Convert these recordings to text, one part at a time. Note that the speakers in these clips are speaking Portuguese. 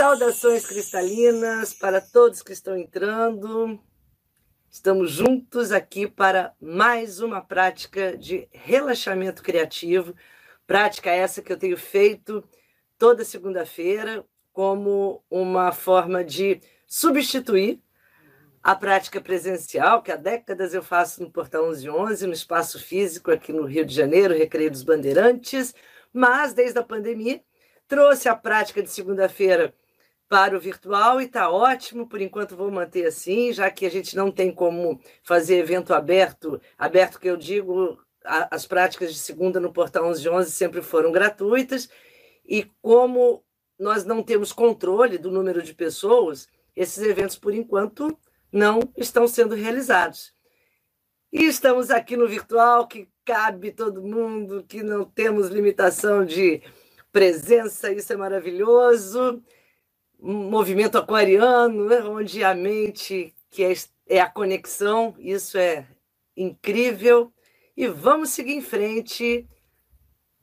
Saudações cristalinas para todos que estão entrando. Estamos juntos aqui para mais uma prática de relaxamento criativo. Prática essa que eu tenho feito toda segunda-feira como uma forma de substituir a prática presencial, que há décadas eu faço no Portal 1111, no espaço físico aqui no Rio de Janeiro, Recreio dos Bandeirantes, mas desde a pandemia trouxe a prática de segunda-feira para o virtual e está ótimo. Por enquanto vou manter assim, já que a gente não tem como fazer evento aberto, aberto que eu digo, a, as práticas de segunda no Portal 11 de 11 sempre foram gratuitas e como nós não temos controle do número de pessoas, esses eventos por enquanto não estão sendo realizados. E estamos aqui no virtual, que cabe todo mundo, que não temos limitação de presença, isso é maravilhoso movimento aquariano, né, onde a mente, que é, é a conexão, isso é incrível. E vamos seguir em frente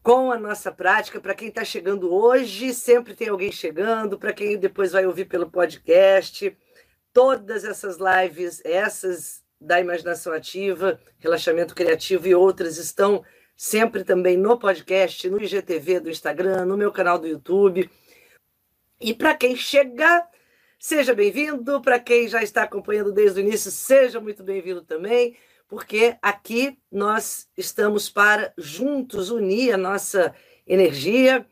com a nossa prática. Para quem está chegando hoje, sempre tem alguém chegando. Para quem depois vai ouvir pelo podcast, todas essas lives, essas da imaginação ativa, relaxamento criativo e outras estão sempre também no podcast, no IGTV do Instagram, no meu canal do YouTube. E para quem chega, seja bem-vindo. Para quem já está acompanhando desde o início, seja muito bem-vindo também, porque aqui nós estamos para juntos unir a nossa energia,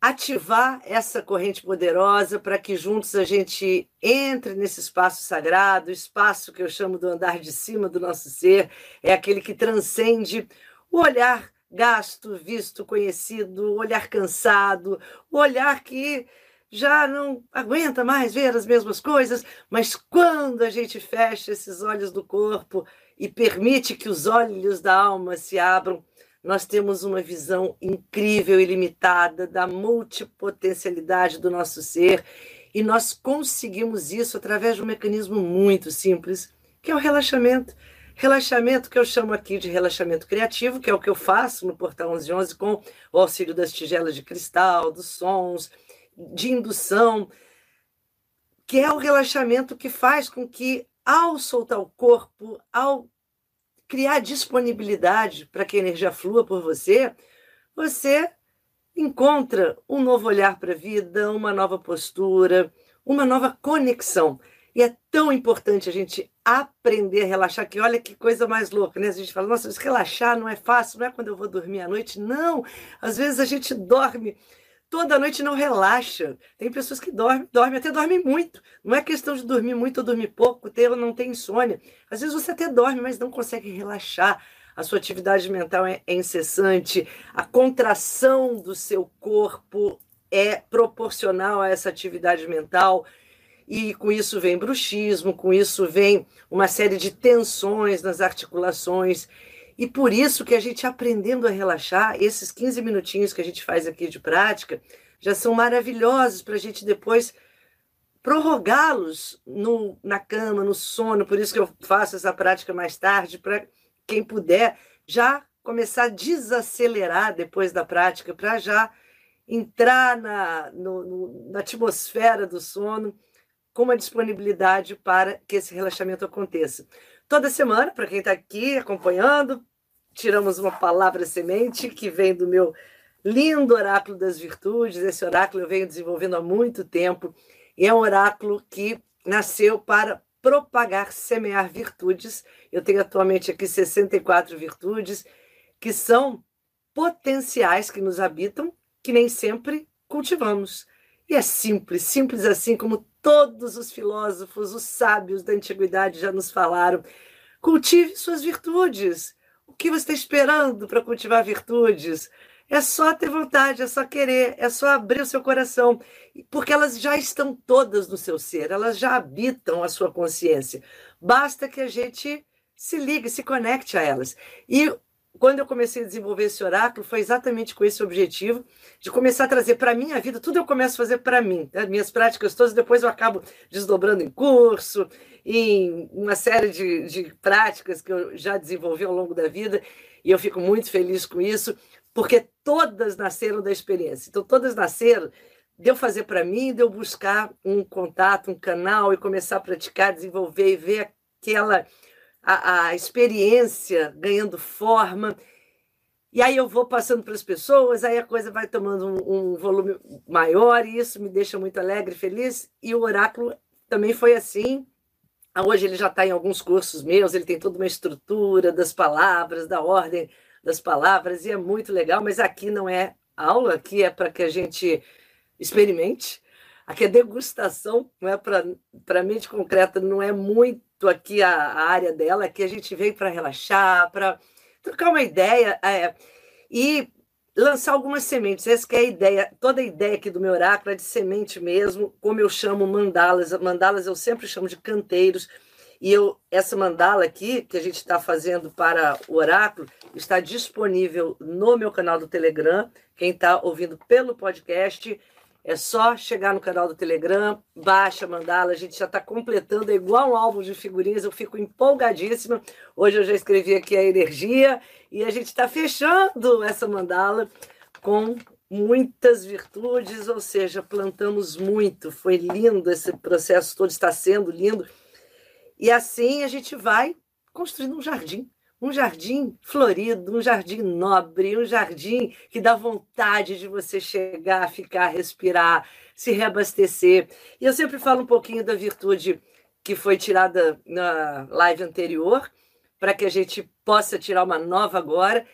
ativar essa corrente poderosa para que juntos a gente entre nesse espaço sagrado, espaço que eu chamo do andar de cima do nosso ser, é aquele que transcende o olhar gasto, visto, conhecido, olhar cansado, olhar que já não aguenta mais ver as mesmas coisas, mas quando a gente fecha esses olhos do corpo e permite que os olhos da alma se abram, nós temos uma visão incrível e limitada da multipotencialidade do nosso ser e nós conseguimos isso através de um mecanismo muito simples, que é o relaxamento. Relaxamento que eu chamo aqui de relaxamento criativo, que é o que eu faço no Portal 1111 com o auxílio das tigelas de cristal, dos sons, de indução, que é o relaxamento que faz com que, ao soltar o corpo, ao criar disponibilidade para que a energia flua por você, você encontra um novo olhar para a vida, uma nova postura, uma nova conexão. E é tão importante a gente aprender a relaxar, que olha que coisa mais louca, né? A gente fala, nossa, relaxar não é fácil, não é quando eu vou dormir à noite. Não! Às vezes a gente dorme toda noite não relaxa. Tem pessoas que dormem, dormem, até dormem muito. Não é questão de dormir muito ou dormir pouco, ter ou não ter insônia. Às vezes você até dorme, mas não consegue relaxar. A sua atividade mental é, é incessante, a contração do seu corpo é proporcional a essa atividade mental e com isso vem bruxismo, com isso vem uma série de tensões nas articulações. E por isso que a gente aprendendo a relaxar, esses 15 minutinhos que a gente faz aqui de prática, já são maravilhosos para a gente depois prorrogá-los na cama, no sono. Por isso que eu faço essa prática mais tarde, para quem puder já começar a desacelerar depois da prática, para já entrar na, no, no, na atmosfera do sono com uma disponibilidade para que esse relaxamento aconteça. Toda semana, para quem está aqui acompanhando, tiramos uma palavra semente que vem do meu lindo oráculo das virtudes. Esse oráculo eu venho desenvolvendo há muito tempo e é um oráculo que nasceu para propagar, semear virtudes. Eu tenho atualmente aqui 64 virtudes que são potenciais que nos habitam, que nem sempre cultivamos. E é simples, simples assim como todos os filósofos, os sábios da antiguidade já nos falaram. Cultive suas virtudes. O que você está esperando para cultivar virtudes? É só ter vontade, é só querer, é só abrir o seu coração, porque elas já estão todas no seu ser, elas já habitam a sua consciência. Basta que a gente se ligue, se conecte a elas. E quando eu comecei a desenvolver esse oráculo, foi exatamente com esse objetivo de começar a trazer para a minha vida, tudo eu começo a fazer para mim, as minhas práticas todas, depois eu acabo desdobrando em curso, em uma série de, de práticas que eu já desenvolvi ao longo da vida, e eu fico muito feliz com isso, porque todas nasceram da experiência. Então, todas nasceram de eu fazer para mim, de eu buscar um contato, um canal e começar a praticar, desenvolver e ver aquela a, a experiência ganhando forma. E aí eu vou passando para as pessoas, aí a coisa vai tomando um, um, volume maior, e isso me deixa muito alegre, feliz. E o oráculo também foi assim. Hoje ele já está em alguns cursos meus, ele tem toda uma estrutura das palavras, da ordem das palavras, e é muito legal, mas aqui não é aula, aqui é para que a gente experimente. Aqui é degustação, não é para mente concreta, não é muito aqui a, a, área dela, aqui a gente veio para relaxar, para trocar uma ideia é, e lançar algumas sementes. Essa é a ideia, toda a ideia aqui do meu oráculo é de semente mesmo, como eu chamo mandalas. Mandalas eu sempre chamo de canteiros e eu, essa mandala aqui, que a gente está fazendo para o oráculo, está disponível no meu canal do Telegram. Quem está ouvindo pelo podcast, é só chegar no canal do Telegram, baixa mandala. A gente já está completando, é igual um álbum de figurinhas. Eu fico empolgadíssima. Hoje eu já escrevi aqui a energia e a gente está fechando essa mandala com muitas virtudes, ou seja, plantamos muito. Foi lindo esse processo todo, está sendo lindo e assim a gente vai construindo um jardim, um jardim florido, um jardim nobre, um jardim que dá vontade de você chegar, ficar, respirar, se reabastecer. E eu sempre falo um pouquinho da virtude que foi tirada na live anterior, para que a gente possa tirar uma nova agora.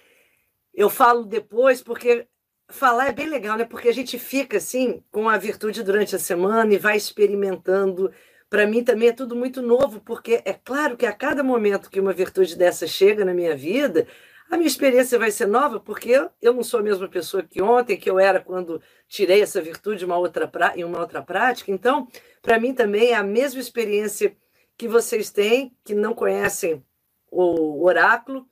Eu falo depois porque falar é bem legal, né? Porque a gente fica assim com a virtude durante a semana e vai experimentando para mim também é tudo muito novo, porque é claro que a cada momento que uma virtude dessa chega na minha vida, a minha experiência vai ser nova, porque eu não sou a mesma pessoa que ontem, que eu era quando tirei essa virtude uma outra em uma outra prática. Então, para mim também é a mesma experiência que vocês têm, que não conhecem o oráculo,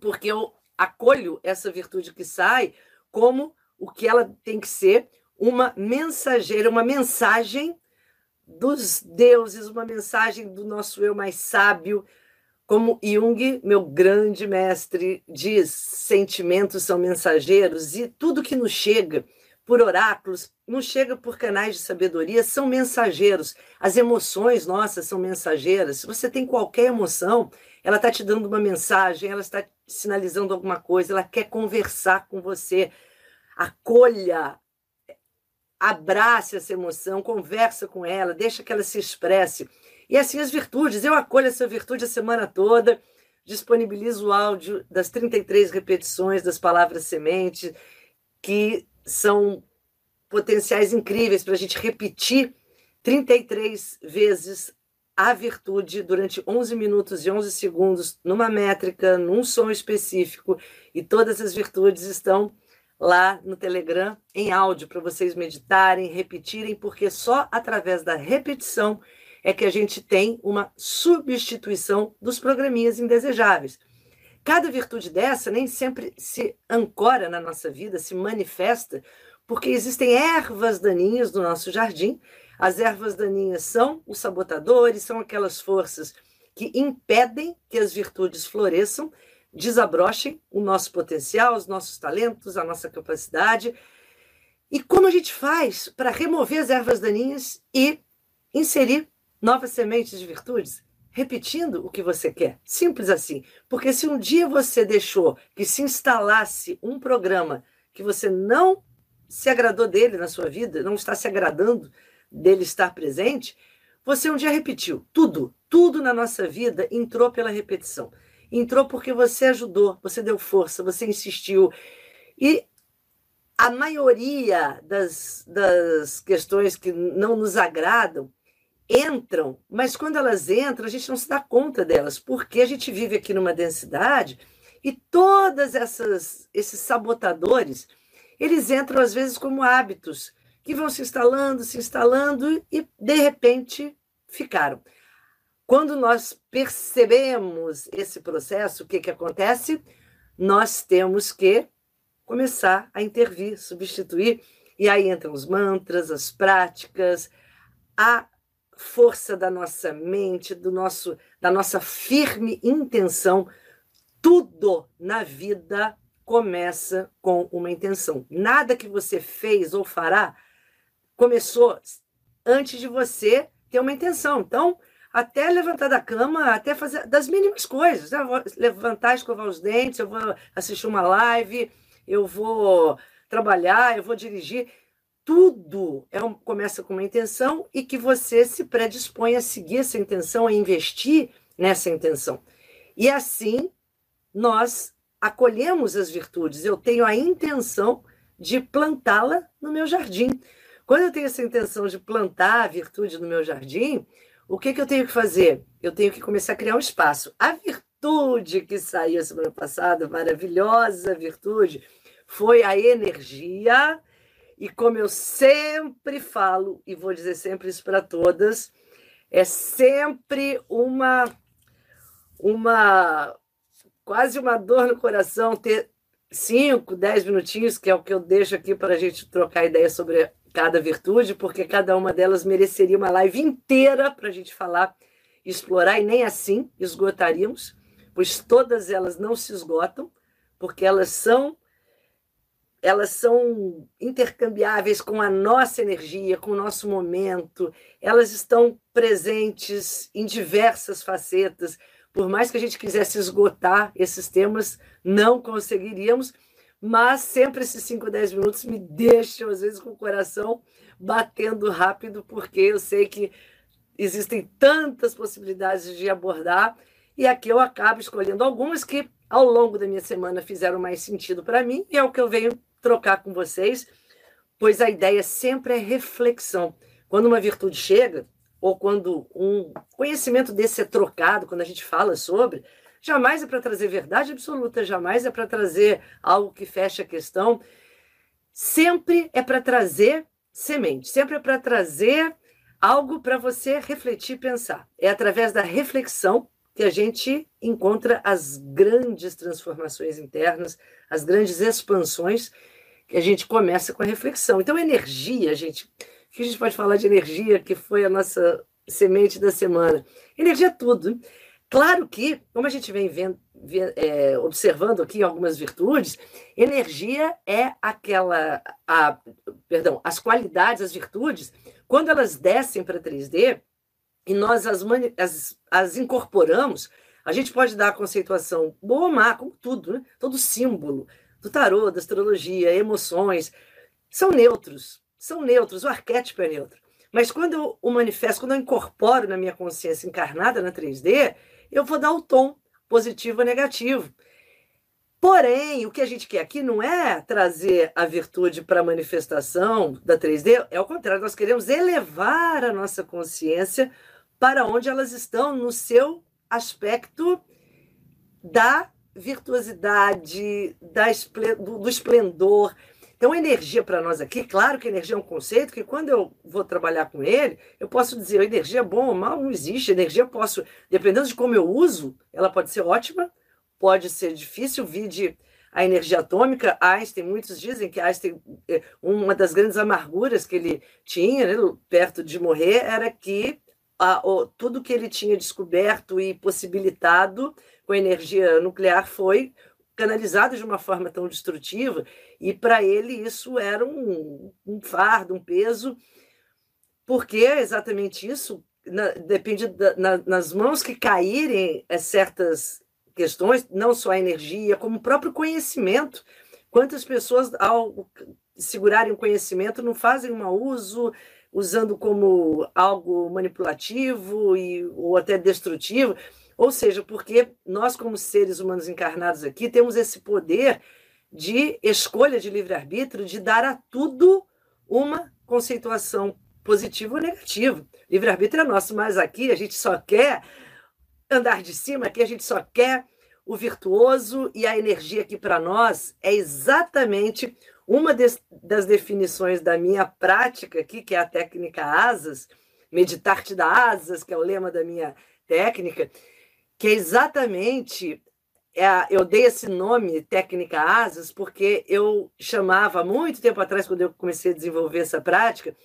porque eu acolho essa virtude que sai como o que ela tem que ser, uma mensageira, uma mensagem dos deuses, uma mensagem do nosso eu mais sábio. Como Jung, meu grande mestre, diz: sentimentos são mensageiros e tudo que nos chega por oráculos, nos chega por canais de sabedoria, são mensageiros. As emoções nossas são mensageiras. Se você tem qualquer emoção, ela está te dando uma mensagem, ela está sinalizando alguma coisa, ela quer conversar com você. Acolha abrace essa emoção, conversa com ela, deixa que ela se expresse. E assim as virtudes, eu acolho essa virtude a semana toda, disponibilizo o áudio das 33 repetições das palavras semente, que são potenciais incríveis para a gente repetir 33 vezes a virtude durante 11 minutos e 11 segundos, numa métrica, num som específico, e todas as virtudes estão lá no Telegram em áudio para vocês meditarem, repetirem, porque só através da repetição é que a gente tem uma substituição dos programinhas indesejáveis. Cada virtude dessa nem sempre se ancora na nossa vida, se manifesta, porque existem ervas daninhas no nosso jardim. As ervas daninhas são os sabotadores, são aquelas forças que impedem que as virtudes floresçam desabrochem o nosso potencial, os nossos talentos, a nossa capacidade. E como a gente faz para remover as ervas daninhas e inserir novas sementes de virtudes? Repetindo o que você quer. Simples assim. Porque se um dia você deixou que se instalasse um programa que você não se agradou dele na sua vida, não está se agradando dele estar presente, você um dia repetiu. Tudo, tudo na nossa vida entrou pela repetição. Entrou porque você ajudou, você deu força, você insistiu. E a maioria das, das questões que não nos agradam entram, mas quando elas entram, a gente não se dá conta delas, porque a gente vive aqui numa densidade E todas essas esses sabotadores, eles entram às vezes como hábitos que vão se instalando, se instalando e de repente ficaram. Quando nós percebemos esse processo, o que, que acontece? Nós temos que começar a intervir, substituir, e aí entram os mantras, as práticas, a força da nossa mente, do nosso, da nossa firme intenção. Tudo na vida começa com uma intenção. Nada que você fez ou fará começou antes de você ter uma intenção. Então, até levantar da cama, até fazer das mínimas coisas. Né? Eu vou levantar, escovar os dentes, eu vou assistir uma live, eu vou trabalhar, eu vou dirigir. Tudo é um, começa com uma intenção e que você se predispõe a seguir essa intenção, a investir nessa intenção. E assim nós acolhemos as virtudes. Eu tenho a intenção de plantá-la no meu jardim. Quando eu tenho essa intenção de plantar a virtude no meu jardim, o que, que eu tenho que fazer? Eu tenho que começar a criar um espaço. A virtude que saiu semana passada, maravilhosa virtude, foi a energia. E como eu sempre falo, e vou dizer sempre isso para todas, é sempre uma, uma quase uma dor no coração ter cinco, dez minutinhos, que é o que eu deixo aqui para a gente trocar ideia sobre cada virtude, porque cada uma delas mereceria uma live inteira para a gente falar e explorar, e nem assim esgotaríamos, pois todas elas não se esgotam, porque elas são elas são intercambiáveis com a nossa energia, com o nosso momento, elas estão presentes em diversas facetas. Por mais que a gente quisesse esgotar esses temas, não conseguiríamos, mas sempre esses 5 ou 10 minutos me deixam, às vezes, com o coração batendo rápido, porque eu sei que existem tantas possibilidades de abordar, e aqui eu acabo escolhendo algumas que, ao longo da minha semana, fizeram mais sentido para mim, e é o que eu venho trocar com vocês, pois a ideia sempre é reflexão. Quando uma virtude chega, ou quando um conhecimento desse é trocado, quando a gente fala sobre, Jamais é para trazer verdade absoluta, jamais é para trazer algo que feche a questão. Sempre é para trazer semente, sempre é para trazer algo para você refletir e pensar. É através da reflexão que a gente encontra as grandes transformações internas, as grandes expansões, que a gente começa com a reflexão. Então, energia, gente, que a gente pode falar de energia, que foi a nossa semente da semana? Energia é tudo. Claro que, como a gente vem vendo, é, observando aqui algumas virtudes, energia é aquela, a, perdão, as qualidades, as virtudes, quando elas descem para 3D e nós as, as, as, incorporamos, a gente pode dar a conceituação boa ou má, como tudo, né? todo símbolo do tarô, da astrologia, emoções, são neutros, são neutros, o arquétipo é neutro. Mas quando eu o manifesto, quando eu incorporo na minha consciência encarnada na 3D, eu vou dar o tom positivo ou negativo. Porém, o que a gente quer aqui não é trazer a virtude para a manifestação da 3D, é o contrário, nós queremos elevar a nossa consciência para onde elas estão no seu aspecto da virtuosidade, da, do esplendor, então, energia para nós aqui, claro que energia é um conceito que quando eu vou trabalhar com ele, eu posso dizer, energia é bom ou mal, não existe. Energia eu posso, dependendo de como eu uso, ela pode ser ótima, pode ser difícil, vide a energia atômica. Einstein, muitos dizem que Einstein, eh, uma das grandes amarguras que ele tinha, né, perto de morrer, era que a, o, tudo que ele tinha descoberto e possibilitado com energia nuclear foi canalizado de uma forma tão destrutiva, e para ele isso era um, um, fardo, um peso, porque é exatamente isso na, depende da, na, nas mãos que caírem é, certas questões, não só a energia, como o próprio conhecimento. Quantas pessoas, ao segurarem o conhecimento, não fazem um mau uso, usando como algo manipulativo e, ou até destrutivo? Ou seja, porque nós, como seres humanos encarnados aqui, temos esse poder de escolha de livre-arbítrio, de dar a tudo uma conceituação positiva ou negativa. Livre-arbítrio é nosso, mas aqui a gente só quer andar de cima, aqui a gente só quer o virtuoso e a energia aqui para nós é exatamente uma das definições da minha prática aqui, que é a técnica asas, meditar-te da asas, que é o lema da minha técnica, que é exatamente é, eu dei esse nome, técnica asas, porque eu chamava muito tempo atrás, quando eu comecei a desenvolver essa prática,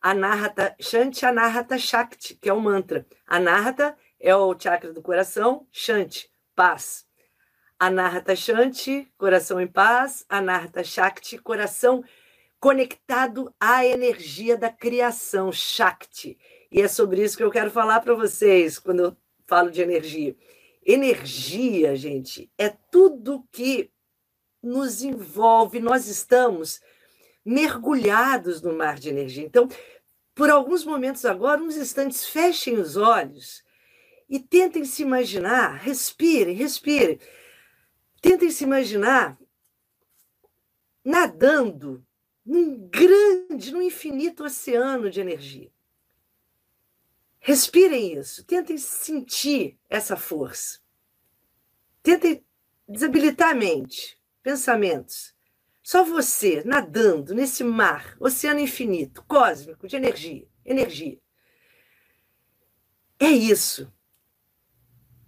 Anahata Shanti Anahata Shakti, que é o mantra. Anahata é o chakra do coração, Shanti, paz. Anahata Shanti, coração em paz. Anahata Shakti, coração conectado à energia da criação, Shakti. E é sobre isso que eu quero falar para vocês quando eu falo de energia. Energia, gente, é tudo que nos envolve, nós estamos mergulhados no mar de energia. Então, por alguns momentos agora, uns instantes, fechem os olhos e tentem se imaginar, respirem, respirem. Tentem se imaginar nadando num grande, num infinito oceano de energia. Respirem isso, tentem sentir essa força. Tentem desabilitar a mente, pensamentos. Só você nadando nesse mar, oceano infinito, cósmico, de energia. Energia. É isso.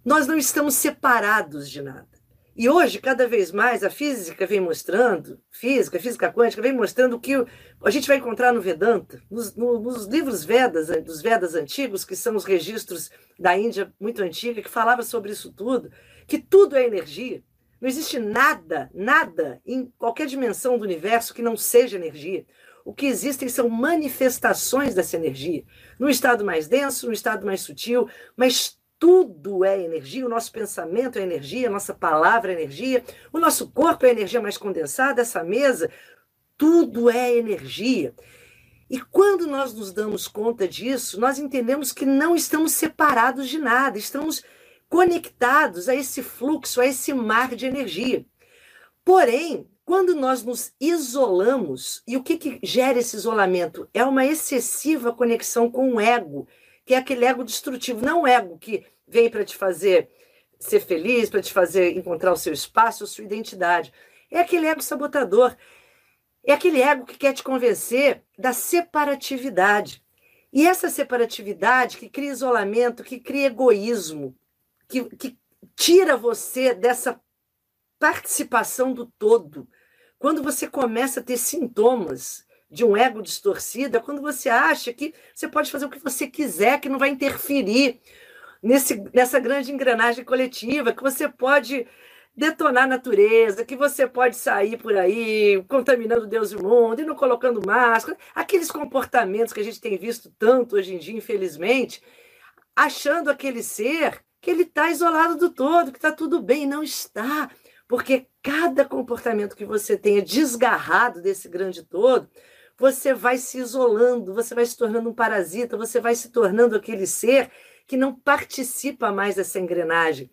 Nós não estamos separados de nada. E hoje, cada vez mais, a física vem mostrando, física, física quântica, vem mostrando que a gente vai encontrar no Vedanta, nos, no, nos livros Vedas, dos Vedas antigos, que são os registros da Índia muito antiga, que falava sobre isso tudo, que tudo é energia. Não existe nada, nada em qualquer dimensão do universo que não seja energia. O que existem são manifestações dessa energia, no estado mais denso, no estado mais sutil, mas tudo é energia, o nosso pensamento é energia, a nossa palavra é energia, o nosso corpo é energia mais condensada, essa mesa, tudo é energia. E quando nós nos damos conta disso, nós entendemos que não estamos separados de nada, estamos conectados a esse fluxo, a esse mar de energia. Porém, quando nós nos isolamos, e o que, que gera esse isolamento? É uma excessiva conexão com o ego, que é aquele ego destrutivo, não o ego que vem para te fazer ser feliz, para te fazer encontrar o seu espaço, a sua identidade. É aquele ego sabotador. É aquele ego que quer te convencer da separatividade. E essa separatividade que cria isolamento, que cria egoísmo, que, que tira você dessa participação do todo. Quando você começa a ter sintomas de um ego distorcido, é quando você acha que você pode fazer o que você quiser, que não vai interferir nesse, nessa grande engrenagem coletiva, que você pode detonar a natureza, que você pode sair por aí contaminando Deus e o mundo e não colocando máscara, aqueles comportamentos que a gente tem visto tanto hoje em dia, infelizmente, achando aquele ser que ele está isolado do todo, que está tudo bem, não está, porque cada comportamento que você tenha desgarrado desse grande todo, você vai se isolando, você vai se tornando um parasita, você vai se tornando aquele ser que não participa mais dessa engrenagem.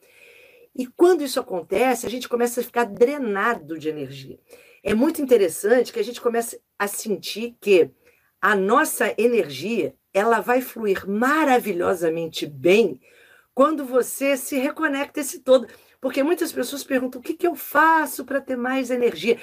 E quando isso acontece, a gente começa a ficar drenado de energia. É muito interessante que a gente comece a sentir que a nossa energia ela vai fluir maravilhosamente bem quando você se reconecta esse todo. Porque muitas pessoas perguntam o que, que eu faço para ter mais energia.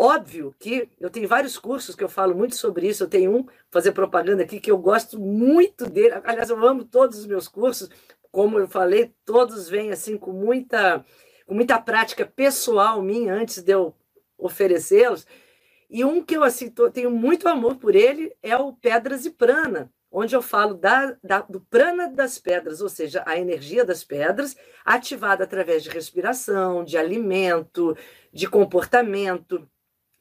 Óbvio que eu tenho vários cursos que eu falo muito sobre isso. Eu tenho um, fazer propaganda aqui, que eu gosto muito dele. Aliás, eu amo todos os meus cursos. Como eu falei, todos vêm assim com muita, com muita prática pessoal minha antes de eu oferecê-los. E um que eu assim, tô, tenho muito amor por ele é o Pedras e Prana, onde eu falo da, da, do prana das pedras, ou seja, a energia das pedras, ativada através de respiração, de alimento, de comportamento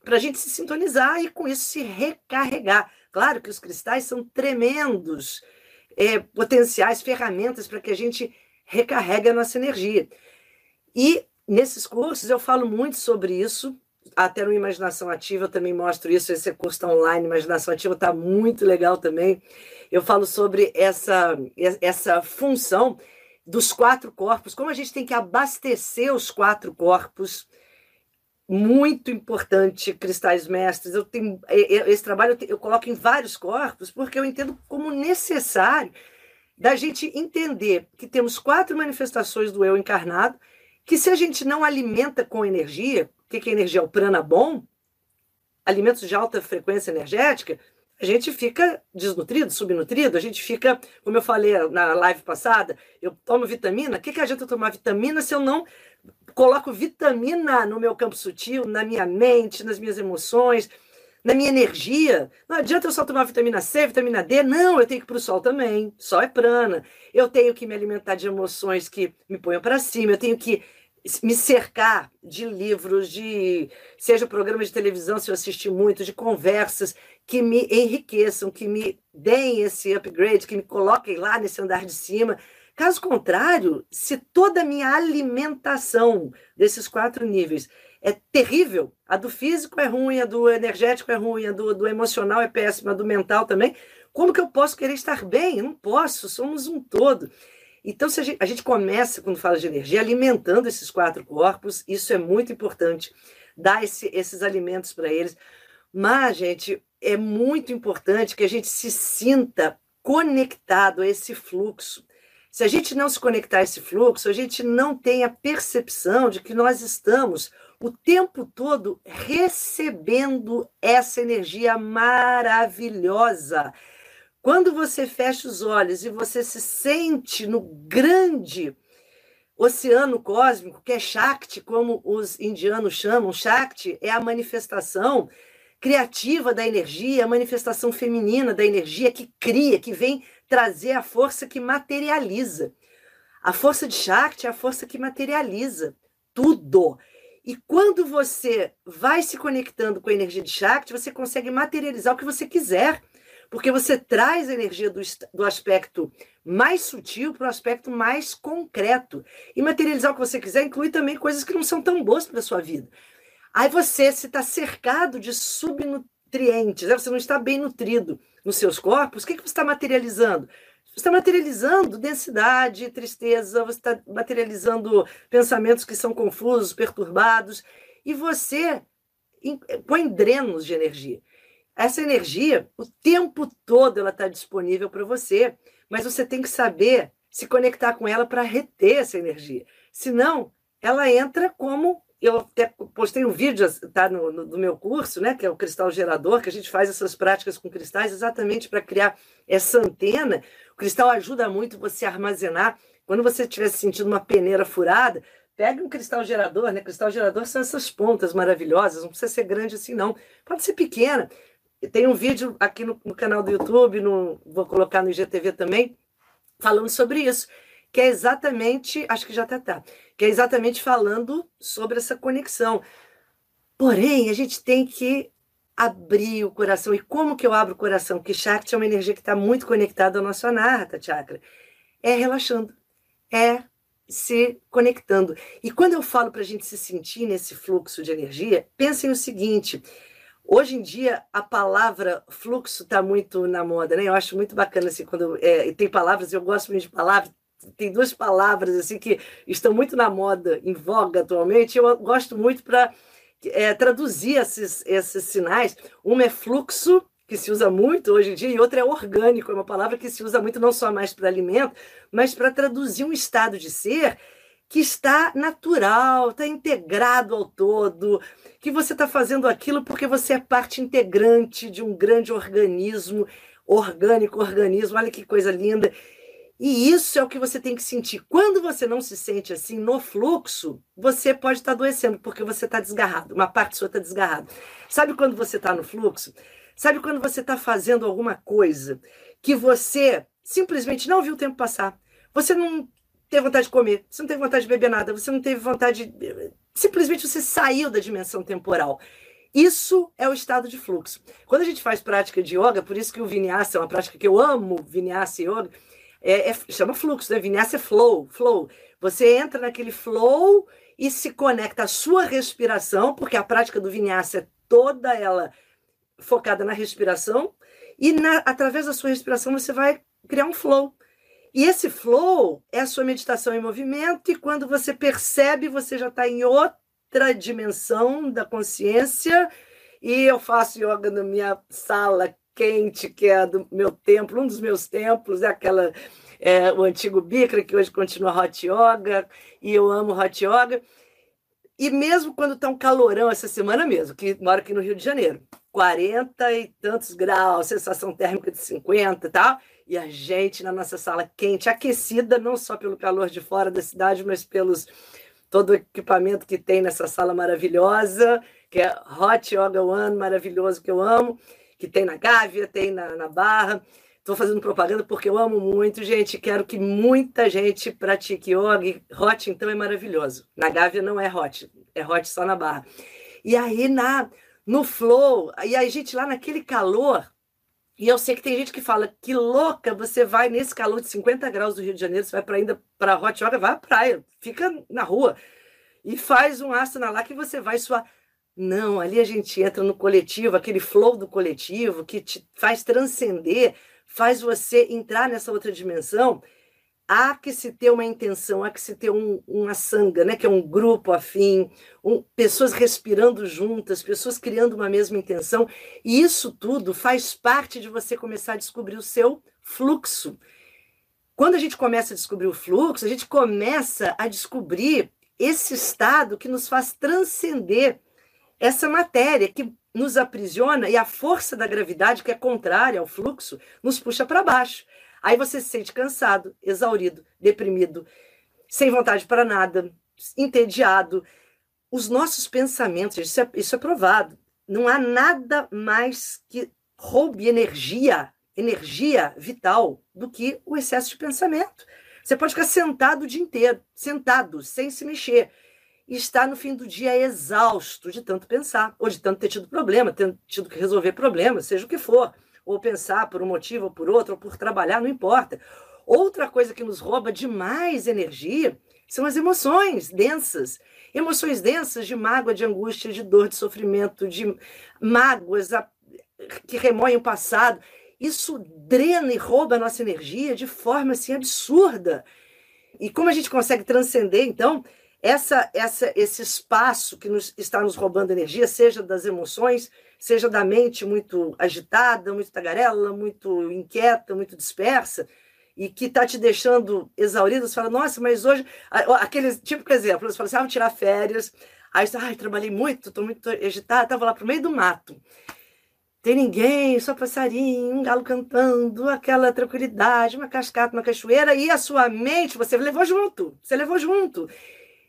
para a gente se sintonizar e com isso se recarregar. Claro que os cristais são tremendos é, potenciais, ferramentas para que a gente recarregue a nossa energia. E nesses cursos eu falo muito sobre isso, até no Imaginação Ativa eu também mostro isso, esse curso está online, Imaginação Ativa está muito legal também. Eu falo sobre essa, essa função dos quatro corpos, como a gente tem que abastecer os quatro corpos muito importante, Cristais Mestres. Eu tenho esse trabalho eu, coloco em vários corpos porque eu entendo como necessário da gente entender que temos quatro manifestações do eu encarnado que se a gente não alimenta com energia, o que é energia? O prana bom, alimentos de alta frequência energética, a gente fica desnutrido, subnutrido, a gente fica, como eu falei na live passada, eu tomo vitamina. O que, que adianta eu tomar vitamina se eu não coloco vitamina no meu campo sutil, na minha mente, nas minhas emoções, na minha energia? Não adianta eu só tomar vitamina C, vitamina D. Não, eu tenho que ir para o sol também. Sol é prana. Eu tenho que me alimentar de emoções que me ponham para cima. Eu tenho que me cercar de livros, de seja programa de televisão, se eu assistir muito, de conversas que me enriqueçam, que me deem esse upgrade, que me coloquem lá nesse andar de cima. Caso contrário, se toda a minha alimentação desses quatro níveis é terrível, a do físico é ruim, a do energético é ruim, a do, do emocional é péssima, a do mental também, como que eu posso querer estar bem? Eu não posso, somos um todo. Então, se a gente, a gente começa, quando fala de energia, alimentando esses quatro corpos, isso é muito importante, dar esse, esses alimentos para eles. Mas, gente, é muito importante que a gente se sinta conectado a esse fluxo. Se a gente não se conectar a esse fluxo, a gente não tem a percepção de que nós estamos o tempo todo recebendo essa energia maravilhosa quando você fecha os olhos e você se sente no grande oceano cósmico, que é Shakti, como os indianos chamam, Shakti é a manifestação criativa da energia, a manifestação feminina da energia que cria, que vem trazer a força que materializa. A força de Shakti é a força que materializa tudo. E quando você vai se conectando com a energia de Shakti, você consegue materializar o que você quiser porque você traz a energia do, do aspecto mais sutil para o aspecto mais concreto. E materializar o que você quiser inclui também coisas que não são tão boas para a sua vida. Aí você, se está cercado de subnutrientes, né? você não está bem nutrido nos seus corpos, o que, que você está materializando? Você está materializando densidade, tristeza, você está materializando pensamentos que são confusos, perturbados, e você põe drenos de energia. Essa energia, o tempo todo, ela está disponível para você, mas você tem que saber se conectar com ela para reter essa energia. Senão, ela entra como. Eu até postei um vídeo tá, no, no, do meu curso, né, que é o cristal gerador, que a gente faz essas práticas com cristais exatamente para criar essa antena. O cristal ajuda muito você a armazenar. Quando você estiver sentindo uma peneira furada, Pegue um cristal gerador, né? Cristal gerador são essas pontas maravilhosas, não precisa ser grande assim, não. Pode ser pequena. Tem um vídeo aqui no, no canal do YouTube, no, vou colocar no IGTV também, falando sobre isso, que é exatamente, acho que já até tá, que é exatamente falando sobre essa conexão. Porém, a gente tem que abrir o coração. E como que eu abro o coração? Porque Shakti é uma energia que está muito conectada ao nosso Anahata Chakra. É relaxando, é se conectando. E quando eu falo para a gente se sentir nesse fluxo de energia, pensem o seguinte: Hoje em dia, a palavra fluxo está muito na moda, né? Eu acho muito bacana, assim, quando é, tem palavras, eu gosto muito de palavras, tem duas palavras, assim, que estão muito na moda, em voga atualmente, eu gosto muito para é, traduzir esses, esses sinais. Uma é fluxo, que se usa muito hoje em dia, e outra é orgânico, é uma palavra que se usa muito não só mais para alimento, mas para traduzir um estado de ser que está natural, está integrado ao todo, que você está fazendo aquilo porque você é parte integrante de um grande organismo, orgânico, organismo, olha que coisa linda. E isso é o que você tem que sentir. Quando você não se sente assim no fluxo, você pode estar tá adoecendo, porque você está desgarrado, uma parte sua está desgarrada. Sabe quando você está no fluxo? Sabe quando você está fazendo alguma coisa que você simplesmente não viu o tempo passar? Você não teve vontade de comer, você não teve vontade de beber nada, você não teve vontade. De... Simplesmente você saiu da dimensão temporal. Isso é o estado de fluxo. Quando a gente faz prática de yoga, por isso que o vinyasa é uma prática que eu amo, vinyasa yoga, é, é, chama fluxo, né? Vinyasa é flow, flow. Você entra naquele flow e se conecta à sua respiração, porque a prática do vinyasa é toda ela focada na respiração, e na, através da sua respiração você vai criar um flow. E esse flow é a sua meditação em movimento, e quando você percebe, você já está em outra dimensão da consciência. E eu faço yoga na minha sala quente, que é do meu templo, um dos meus templos, é aquela é, o antigo Bikra, que hoje continua Hot Yoga, e eu amo Hot Yoga. E mesmo quando está um calorão essa semana mesmo, que moro aqui no Rio de Janeiro, 40 e tantos graus, sensação térmica de 50 e tal, e a gente na nossa sala quente, aquecida não só pelo calor de fora da cidade, mas pelos todo o equipamento que tem nessa sala maravilhosa, que é Hot Yoga One, maravilhoso, que eu amo, que tem na Gávea, tem na, na Barra. Estou fazendo propaganda porque eu amo muito, gente. Quero que muita gente pratique yoga. Hot, então, é maravilhoso. Na Gávea não é hot, é hot só na Barra. E aí, na no flow, e a gente lá naquele calor, e eu sei que tem gente que fala que louca, você vai nesse calor de 50 graus do Rio de Janeiro, você vai para ainda para hot yoga, vai à praia, fica na rua e faz um asana lá que você vai suar. Não, ali a gente entra no coletivo, aquele flow do coletivo que te faz transcender, faz você entrar nessa outra dimensão há que se ter uma intenção, há que se ter um, uma sanga, né? que é um grupo afim, um, pessoas respirando juntas, pessoas criando uma mesma intenção, e isso tudo faz parte de você começar a descobrir o seu fluxo. Quando a gente começa a descobrir o fluxo, a gente começa a descobrir esse estado que nos faz transcender essa matéria que nos aprisiona e a força da gravidade, que é contrária ao fluxo, nos puxa para baixo. Aí você se sente cansado, exaurido, deprimido, sem vontade para nada, entediado. Os nossos pensamentos, isso é, isso é provado, não há nada mais que roube energia, energia vital, do que o excesso de pensamento. Você pode ficar sentado o dia inteiro, sentado, sem se mexer, e estar no fim do dia exausto de tanto pensar, ou de tanto ter tido problema, ter tido que resolver problemas, seja o que for ou pensar por um motivo ou por outro, ou por trabalhar, não importa. Outra coisa que nos rouba demais energia são as emoções densas. Emoções densas de mágoa, de angústia, de dor, de sofrimento, de mágoas que remoem o passado. Isso drena e rouba a nossa energia de forma assim absurda. E como a gente consegue transcender, então, essa, essa, esse espaço que nos, está nos roubando energia, seja das emoções, seja da mente muito agitada, muito tagarela, muito inquieta, muito dispersa, e que está te deixando exaurido, você fala, nossa, mas hoje. Aquele típico exemplo, você fala assim, ah, vou tirar férias. Aí você, ai, trabalhei muito, estou muito agitada, estava lá para o meio do mato. Tem ninguém, só passarinho, um galo cantando, aquela tranquilidade, uma cascata, uma cachoeira, e a sua mente, você levou junto, você levou junto.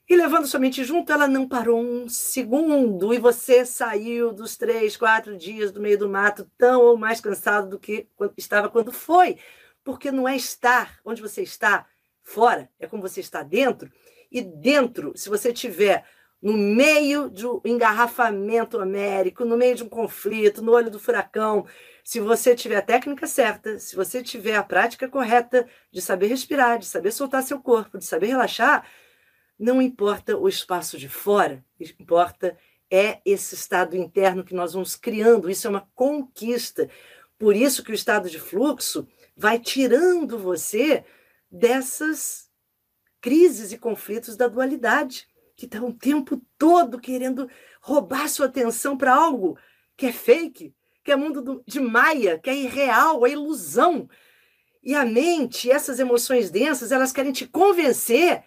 E levando sua mente junto, ela não parou um segundo. E você saiu dos três, quatro dias do meio do mato tão ou mais cansado do que estava quando foi. Porque não é estar onde você está fora, é como você está dentro. E dentro, se você tiver no meio de um engarrafamento américo, no meio de um conflito, no olho do furacão, se você tiver a técnica certa, se você tiver a prática correta de saber respirar, de saber soltar seu corpo, de saber relaxar, não importa o espaço de fora, importa é esse estado interno que nós vamos criando. Isso é uma conquista. Por isso que o estado de fluxo vai tirando você dessas crises e conflitos da dualidade, que está o tempo todo querendo roubar sua atenção para algo que é fake, que é mundo do, de maia, que é irreal, é ilusão. E a mente, essas emoções densas, elas querem te convencer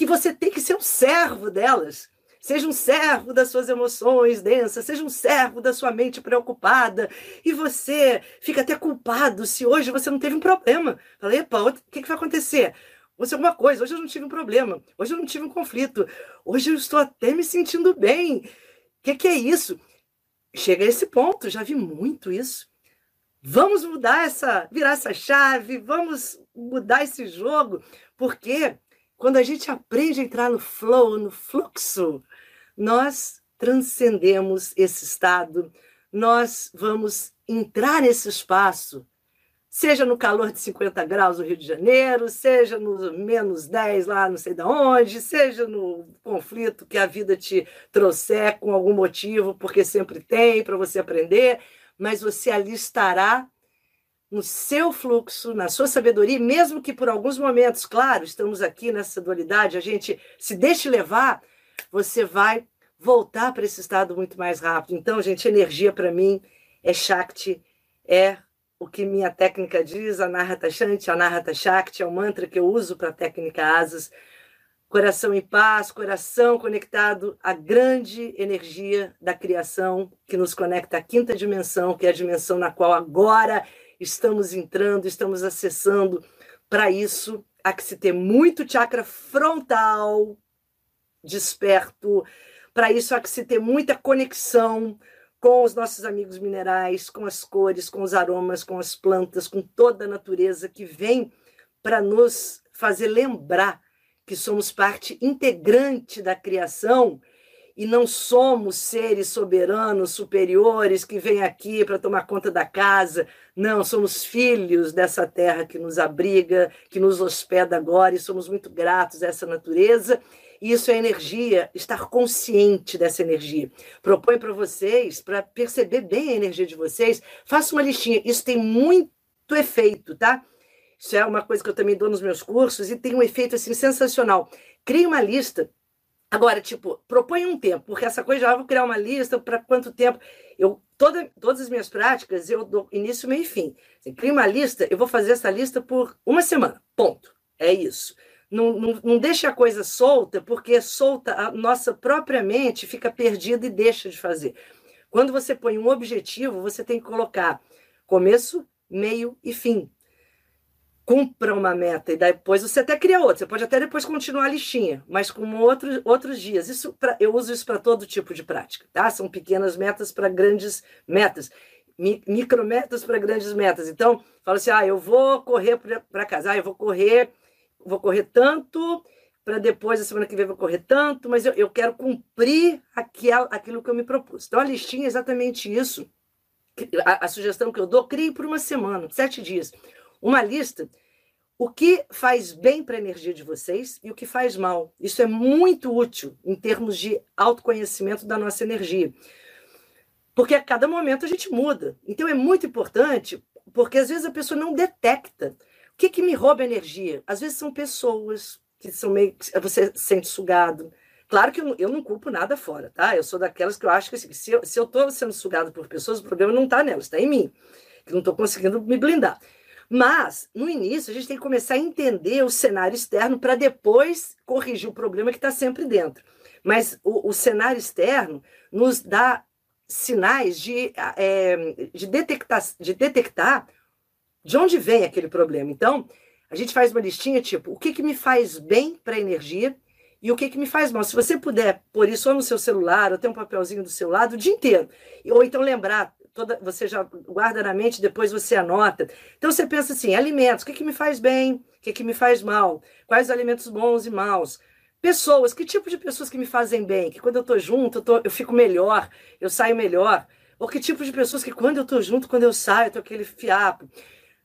que você tem que ser um servo delas. Seja um servo das suas emoções densas, seja um servo da sua mente preocupada. E você fica até culpado se hoje você não teve um problema. Fala, epa, o que, que vai acontecer? Você alguma coisa, hoje eu não tive um problema, hoje eu não tive um conflito, hoje eu estou até me sentindo bem. O que, que é isso? Chega a esse ponto, já vi muito isso. Vamos mudar essa, virar essa chave, vamos mudar esse jogo, porque quando a gente aprende a entrar no flow, no fluxo, nós transcendemos esse estado, nós vamos entrar nesse espaço, seja no calor de 50 graus no Rio de Janeiro, seja no menos 10 lá não sei de onde, seja no conflito que a vida te trouxer com algum motivo, porque sempre tem para você aprender, mas você ali estará no seu fluxo, na sua sabedoria, mesmo que por alguns momentos, claro, estamos aqui nessa dualidade, a gente se deixe levar, você vai voltar para esse estado muito mais rápido. Então, gente, energia para mim é Shakti, é o que minha técnica diz, Anahata Shanti, Anahata Shakti, é o mantra que eu uso para a técnica Asas. Coração em paz, coração conectado à grande energia da criação que nos conecta à quinta dimensão, que é a dimensão na qual agora estamos entrando, estamos acessando. Para isso, há que se ter muito chakra frontal desperto. Para isso, há que se ter muita conexão com os nossos amigos minerais, com as cores, com os aromas, com as plantas, com toda a natureza que vem para nos fazer lembrar que somos parte integrante da criação e não somos seres soberanos, superiores, que vêm aqui para tomar conta da casa. Não, somos filhos dessa terra que nos abriga, que nos hospeda agora, e somos muito gratos a essa natureza isso é energia, estar consciente dessa energia. Proponho para vocês, para perceber bem a energia de vocês, faça uma listinha. Isso tem muito efeito, tá? Isso é uma coisa que eu também dou nos meus cursos e tem um efeito assim sensacional. Crie uma lista. Agora, tipo, propõe um tempo, porque essa coisa já vou criar uma lista para quanto tempo. Eu toda, todas as minhas práticas eu dou início, meio e fim. Assim, crie uma lista, eu vou fazer essa lista por uma semana. Ponto. É isso. Não, não, não deixe a coisa solta, porque solta a nossa própria mente fica perdida e deixa de fazer. Quando você põe um objetivo, você tem que colocar começo, meio e fim. Cumpra uma meta e depois você até cria outra. Você pode até depois continuar a listinha, mas com outro, outros dias. Isso pra, eu uso isso para todo tipo de prática, tá? São pequenas metas para grandes metas micrometas para grandes metas. Então, fala assim: ah, eu vou correr para casa, ah, eu vou correr vou correr tanto, para depois, a semana que vem, vou correr tanto, mas eu, eu quero cumprir aquel, aquilo que eu me propus. Então, a listinha é exatamente isso. A, a sugestão que eu dou, crie por uma semana, sete dias. Uma lista o que faz bem para a energia de vocês e o que faz mal. Isso é muito útil em termos de autoconhecimento da nossa energia. Porque a cada momento a gente muda. Então é muito importante, porque às vezes a pessoa não detecta que, que me rouba energia? Às vezes são pessoas que são meio. Você sente sugado. Claro que eu, eu não culpo nada fora, tá? Eu sou daquelas que eu acho que assim, se eu estou sendo sugado por pessoas, o problema não está nelas, está em mim. Que não estou conseguindo me blindar. Mas, no início, a gente tem que começar a entender o cenário externo para depois corrigir o problema que está sempre dentro. Mas o, o, cenário externo nos dá sinais de, é, de, detectar, de detectar de onde vem aquele problema. Então, a gente faz uma listinha tipo, o que, que me faz bem para a energia e o que, que me faz mal. Se você puder pôr isso ou no seu celular, ou ter um papelzinho do seu lado o dia inteiro, ou então lembrar, toda, você já guarda na mente, depois você anota. Então você pensa assim, alimentos, o que, que me faz bem, o que, que me faz mal, quais os alimentos bons e maus. Pessoas, que tipo de pessoas que me fazem bem, que quando eu estou junto, eu, tô, eu fico melhor, eu saio melhor. Ou que tipo de pessoas que quando eu estou junto, quando eu saio, eu tô aquele fiapo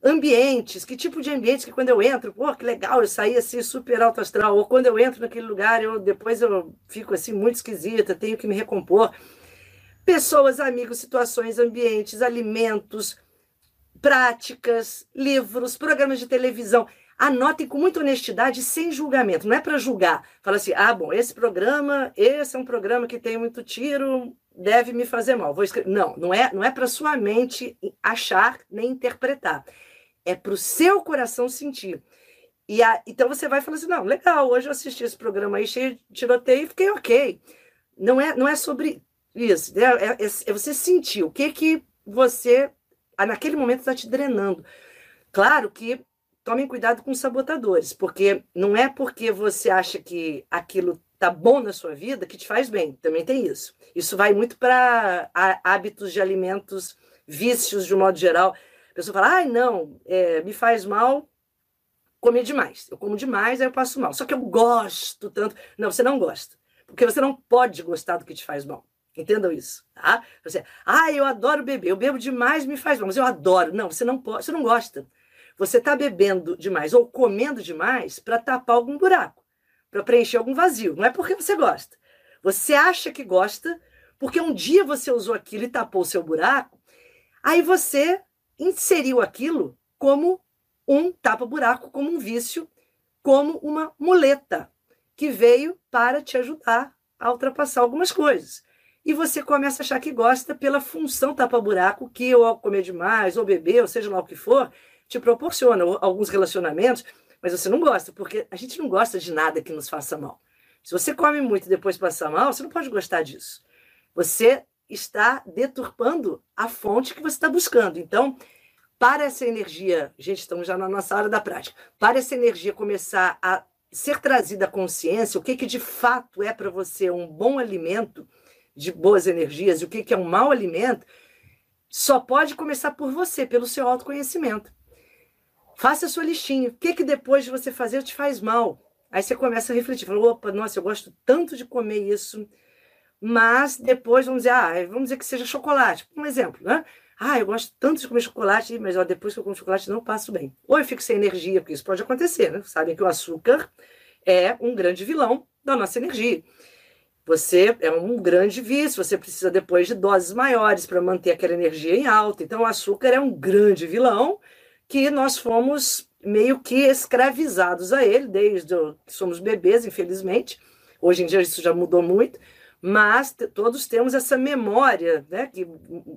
ambientes, que tipo de ambientes que quando eu entro, pô, que legal, eu saí assim super alto astral, ou quando eu entro naquele lugar, eu depois eu fico assim muito esquisita, tenho que me recompor. Pessoas, amigos, situações, ambientes, alimentos, práticas, livros, programas de televisão. Anotem com muita honestidade, sem julgamento. Não é para julgar. Fala assim: ah, bom, esse programa, esse é um programa que tem muito tiro, deve me fazer mal. Vou escrever. Não, não é, não é para sua mente achar nem interpretar é para o seu coração sentir. E a, então você vai falar assim: não, legal, hoje eu assisti esse programa aí cheio de tiroteio e fiquei ok. Não é, não é sobre isso, é, é, é você sentir o que que você, naquele momento, está te drenando. Claro que tomem cuidado com os sabotadores, porque não é porque você acha que aquilo tá bom na sua vida que te faz bem, também tem isso. Isso vai muito para hábitos de alimentos, vícios de um modo geral. A pessoa fala, ai, não, é, me faz mal comer demais. Eu como demais, aí eu passo mal. Só que eu gosto tanto. Não, você não gosta. Porque você não pode gostar do que te faz mal. Entendam isso, tá? Você, ah, eu adoro beber, eu bebo demais, me faz mal, mas eu adoro. Não, você não pode, você não gosta. Você está bebendo demais ou comendo demais para tapar algum buraco, para preencher algum vazio. Não é porque você gosta. Você acha que gosta porque um dia você usou aquilo e tapou o seu buraco, aí você inseriu aquilo como um tapa-buraco, como um vício, como uma muleta que veio para te ajudar a ultrapassar algumas coisas. E você começa a achar que gosta pela função tapa-buraco que ou comer demais, ou beber, ou seja lá o que for, te proporciona. Alguns relacionamentos, mas você não gosta, porque a gente não gosta de nada que nos faça mal. Se você come muito e depois passa mal, você não pode gostar disso. Você está deturpando a fonte que você está buscando. Então, para essa energia, gente, estamos já na nossa hora da prática, para essa energia começar a ser trazida à consciência, o que, que de fato é para você um bom alimento de boas energias e o que, é um mau alimento, só pode começar por você, pelo seu autoconhecimento. Faça a sua listinha. O que, que depois de você fazer te faz mal? Aí você começa a refletir, fala, opa, nossa, eu gosto tanto de comer isso, mas depois vamos dizer, ah, vamos dizer que seja chocolate. Um exemplo, né? Ah, eu gosto tanto de comer chocolate, mas ó, depois que eu como chocolate não passo bem. Ou eu fico sem energia, porque isso pode acontecer, né? Sabem que o açúcar é um grande vilão da nossa energia. Você é um grande vício, você precisa depois de doses maiores para manter aquela energia em alta. Então, o açúcar é um grande vilão que nós fomos meio que escravizados a ele, desde que somos bebês, infelizmente. Hoje em dia isso já mudou muito, mas todos temos essa memória, né, que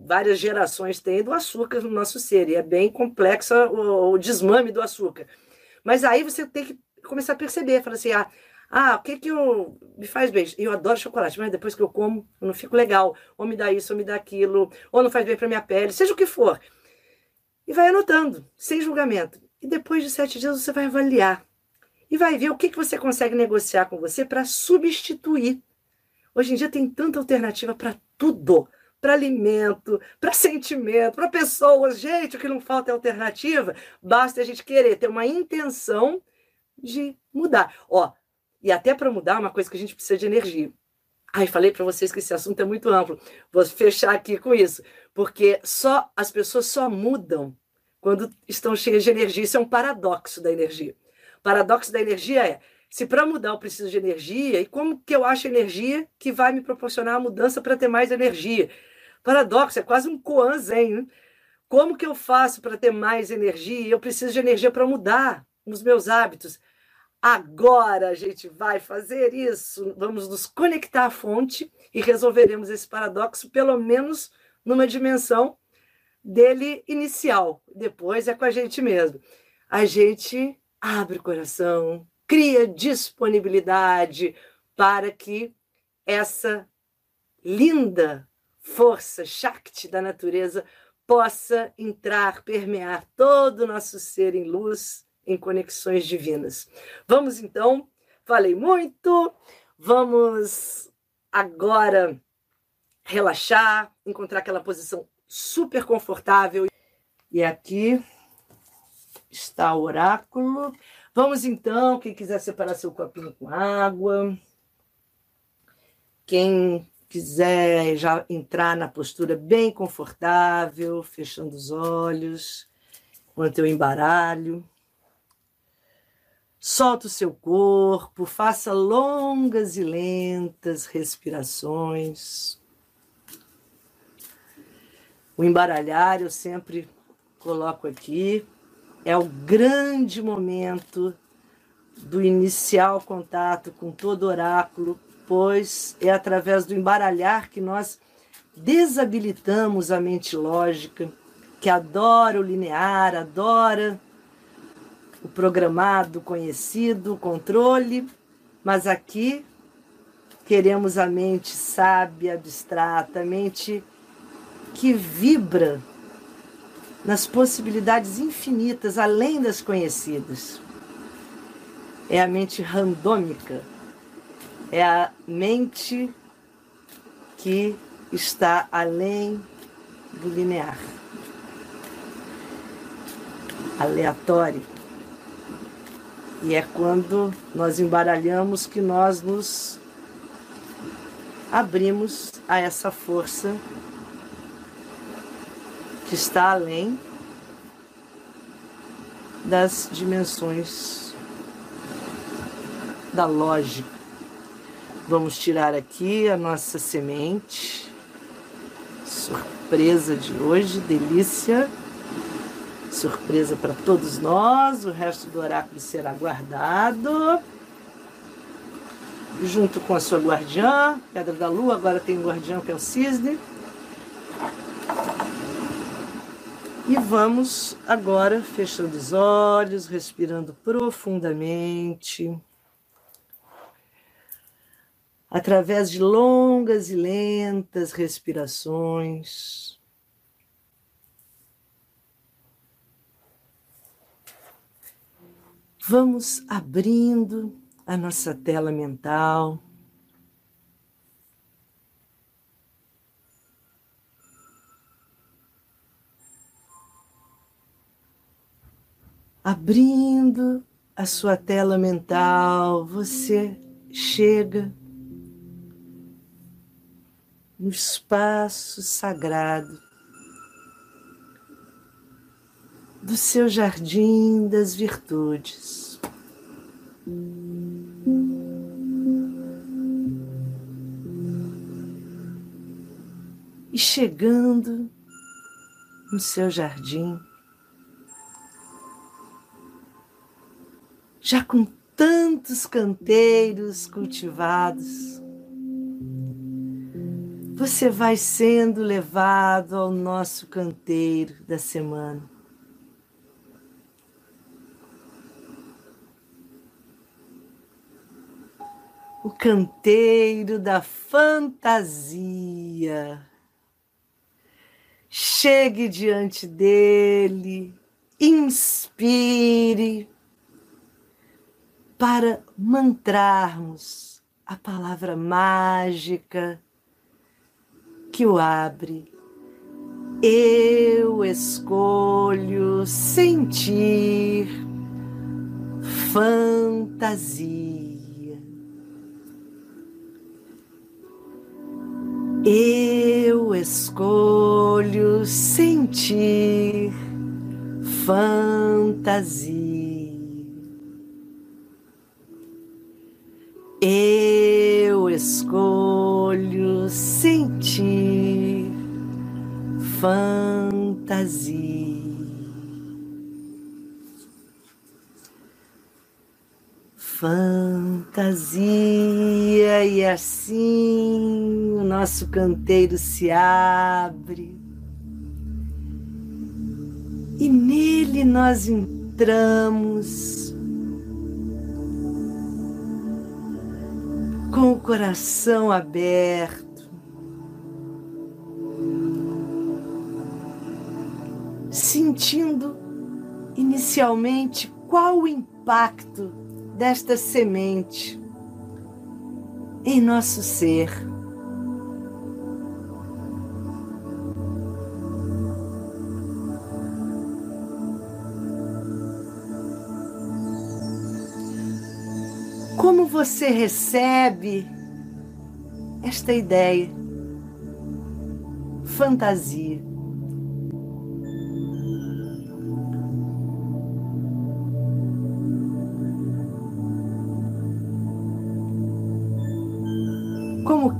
várias gerações têm do açúcar no nosso ser, e é bem complexa o, o desmame do açúcar. Mas aí você tem que começar a perceber, falar assim, ah, ah, o que que eu, me faz bem? Eu adoro chocolate, mas depois que eu como, eu não fico legal. Ou me dá isso, ou me dá aquilo, ou não faz bem para minha pele, seja o que for. E vai anotando, sem julgamento. E depois de sete dias você vai avaliar. E vai ver o que, que você consegue negociar com você para substituir. Hoje em dia tem tanta alternativa para tudo. Para alimento, para sentimento, para pessoas. Gente, o que não falta é alternativa. Basta a gente querer ter uma intenção de mudar. Ó, e até para mudar, é uma coisa que a gente precisa de energia. Ai, falei para vocês que esse assunto é muito amplo. Vou fechar aqui com isso, porque só as pessoas só mudam quando estão cheias de energia. Isso é um paradoxo da energia. O paradoxo da energia é: se para mudar eu preciso de energia, e como que eu acho energia que vai me proporcionar a mudança para ter mais energia? Paradoxo, é quase um koan zen. Né? Como que eu faço para ter mais energia? Eu preciso de energia para mudar os meus hábitos. Agora a gente vai fazer isso. Vamos nos conectar à fonte e resolveremos esse paradoxo, pelo menos numa dimensão dele inicial. Depois é com a gente mesmo. A gente abre o coração, cria disponibilidade para que essa linda força Shakti da natureza possa entrar, permear todo o nosso ser em luz em conexões divinas. Vamos então, falei muito, vamos agora relaxar, encontrar aquela posição super confortável. E aqui está o oráculo. Vamos então, quem quiser separar seu copinho com água, quem quiser já entrar na postura bem confortável, fechando os olhos, enquanto eu embaralho. Solta o seu corpo, faça longas e lentas respirações. O embaralhar eu sempre coloco aqui, é o grande momento do inicial contato com todo oráculo, pois é através do embaralhar que nós desabilitamos a mente lógica, que adora o linear, adora o programado, conhecido, o controle, mas aqui queremos a mente sábia, abstrata, a mente que vibra nas possibilidades infinitas além das conhecidas. É a mente randômica, é a mente que está além do linear, aleatório e é quando nós embaralhamos que nós nos abrimos a essa força que está além das dimensões da lógica. Vamos tirar aqui a nossa semente. Surpresa de hoje, delícia surpresa para todos nós. O resto do oráculo será guardado. junto com a sua guardiã, Pedra da Lua, agora tem um guardião que é o cisne. E vamos agora fechando os olhos, respirando profundamente. Através de longas e lentas respirações. Vamos abrindo a nossa tela mental. abrindo a sua tela mental, você chega no espaço sagrado do seu jardim das virtudes. E chegando no seu jardim, já com tantos canteiros cultivados, você vai sendo levado ao nosso canteiro da semana. O canteiro da fantasia. Chegue diante dele, inspire para mantrarmos a palavra mágica que o abre. Eu escolho sentir fantasia. Eu escolho sentir fantasia. Eu escolho sentir fantasia. Fantasia, e assim o nosso canteiro se abre, e nele nós entramos com o coração aberto, sentindo inicialmente qual o impacto desta semente em nosso ser. Como você recebe esta ideia? Fantasia.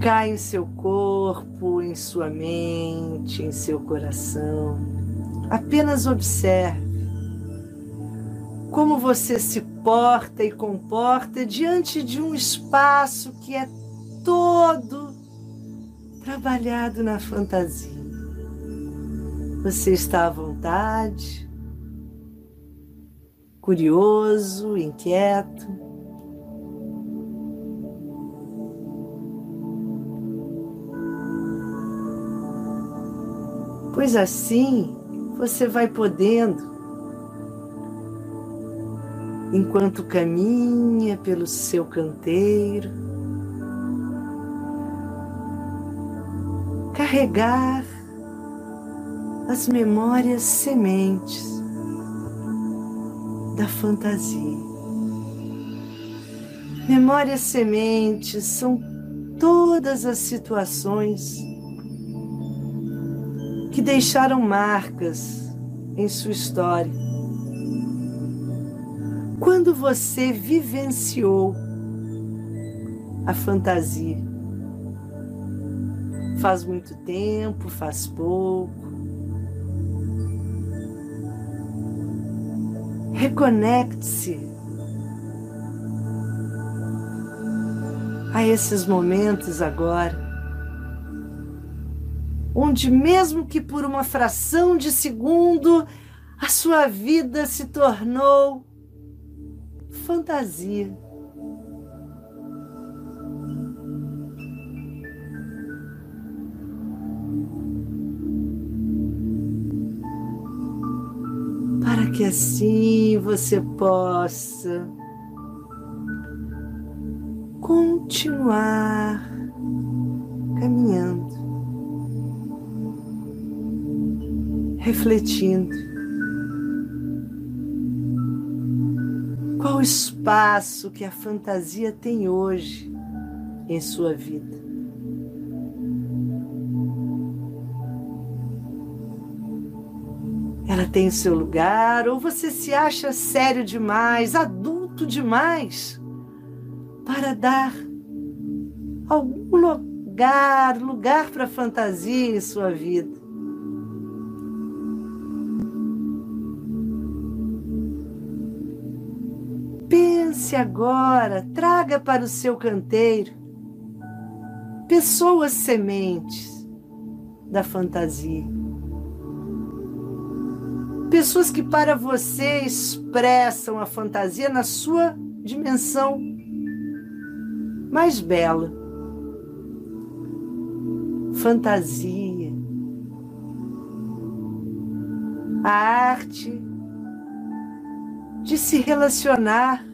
Cai em seu corpo, em sua mente, em seu coração. Apenas observe como você se porta e comporta diante de um espaço que é todo trabalhado na fantasia. Você está à vontade, curioso, inquieto. Pois assim você vai podendo enquanto caminha pelo seu canteiro, carregar as memórias sementes da fantasia. Memórias sementes são todas as situações que deixaram marcas em sua história quando você vivenciou a fantasia? Faz muito tempo, faz pouco? Reconecte-se a esses momentos agora, onde, mesmo que por uma fração de segundo, a sua vida se tornou fantasia. Para que assim você possa continuar caminhando, refletindo. Qual o espaço que a fantasia tem hoje em sua vida? Ela tem seu lugar ou você se acha sério demais, adulto demais? para dar algum lugar, lugar para fantasia em sua vida. Pense agora, traga para o seu canteiro pessoas sementes da fantasia. Pessoas que para você expressam a fantasia na sua dimensão mais bela. Fantasia. A arte de se relacionar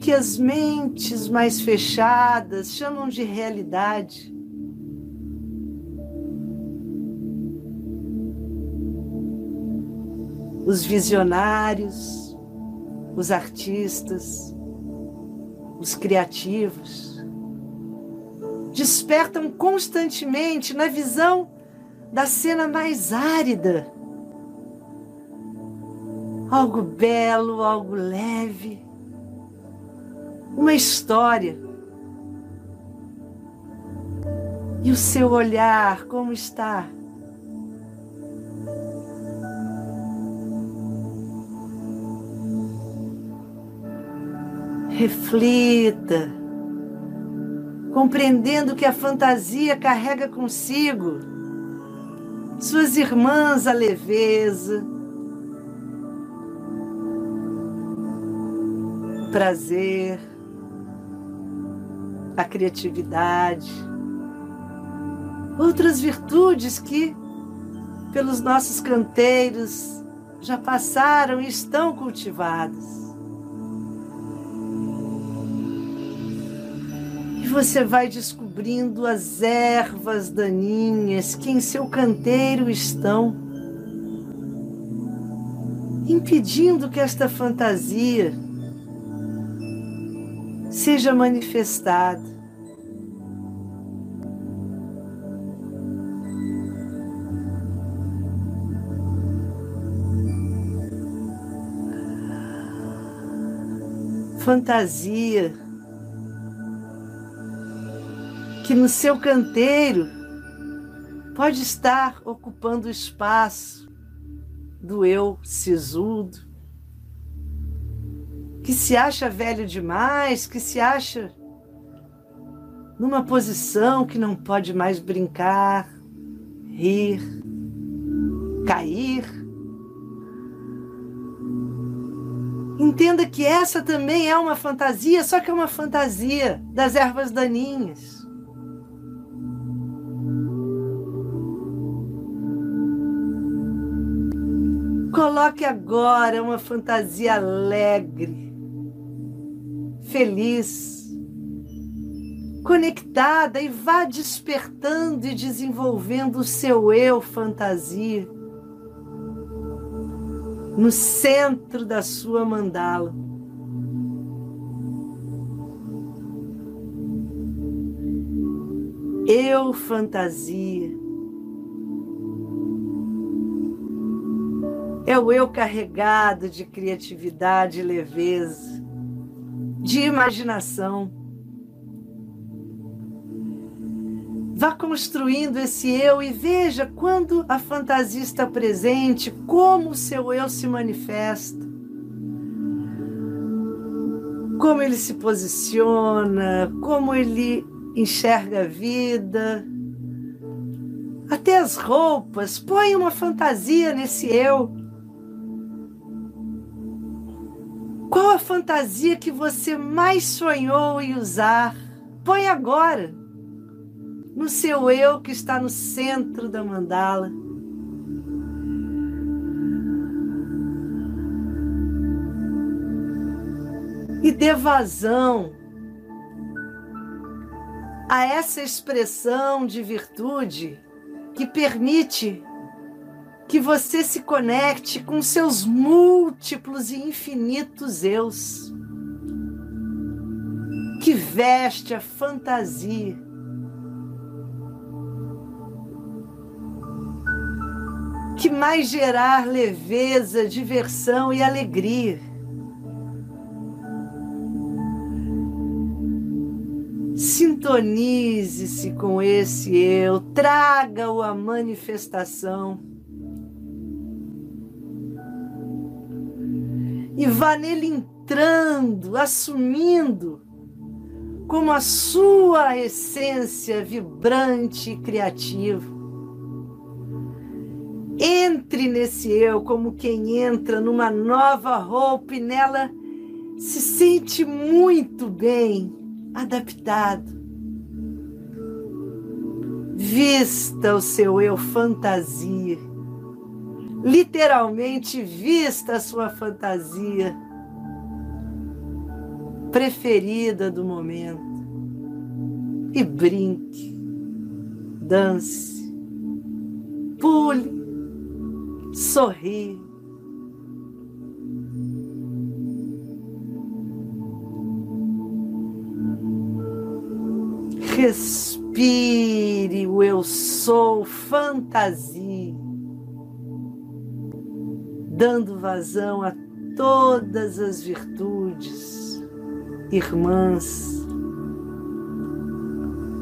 que as mentes mais fechadas chamam de realidade. Os visionários, os artistas, os criativos, despertam constantemente na visão da cena mais árida. Algo belo, algo leve, uma história. E o seu olhar, como está? Reflita, compreendendo que a fantasia carrega consigo suas irmãs a leveza, prazer, a criatividade, outras virtudes que, pelos nossos canteiros, já passaram e estão cultivadas. você vai descobrindo as ervas daninhas que em seu canteiro estão, impedindo que esta fantasia seja manifestada. Fantasia que no seu canteiro pode estar ocupando o espaço do eu sisudo, que se acha velho demais, que se acha numa posição que não pode mais brincar, rir, cair. Entenda que essa também é uma fantasia, só que é uma fantasia das ervas daninhas. Coloque agora uma fantasia alegre, feliz, conectada e vá despertando e desenvolvendo o seu eu fantasia no centro da sua mandala. Eu fantasia É o eu carregado de criatividade e leveza, de imaginação. Vá construindo esse eu e veja quando a fantasia está presente, como o seu eu se manifesta. como ele se posiciona, como ele enxerga a vida, até as roupas. Põe uma fantasia nesse eu. Qual a fantasia que você mais sonhou em usar? Põe agora, no seu eu que está no centro da mandala. E dê vazão a essa expressão de virtude que permite que você se conecte com seus múltiplos e infinitos eus, que veste a fantasia. Que mais gerar leveza, diversão e alegria. Sintonize-se com esse eu, traga-o à manifestação. E vá nele entrando, assumindo como a sua essência vibrante e criativa. Entre nesse eu como quem entra numa nova roupa e nela se sente muito bem adaptado. Vista o seu eu fantasia. Literalmente, vista a sua fantasia preferida do momento. E brinque, dance, pule, sorri Respire o eu sou fantasia, dando vazão a todas as virtudes, irmãs,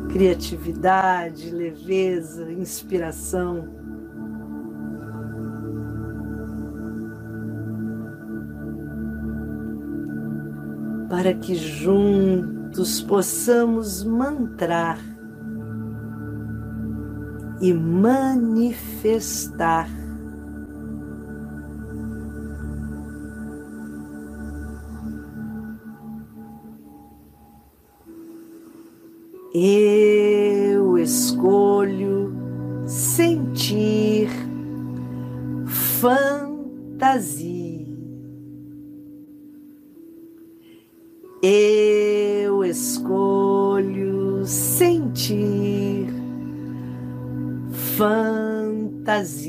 criatividade, leveza, inspiração. Para que juntos possamos mantrar e manifestar eu escolho sentir fantasia. Eu escolho sentir fantasia.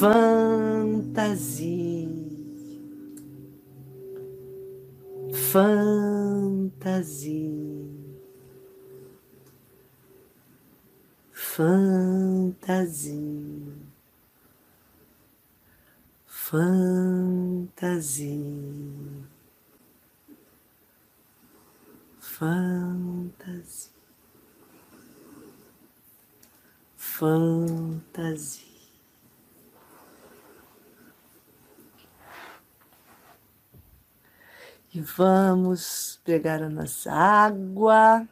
Fantasia. Fantasia. fantasia, fantasia, fantasia, fantasia. E vamos pegar a nossa água.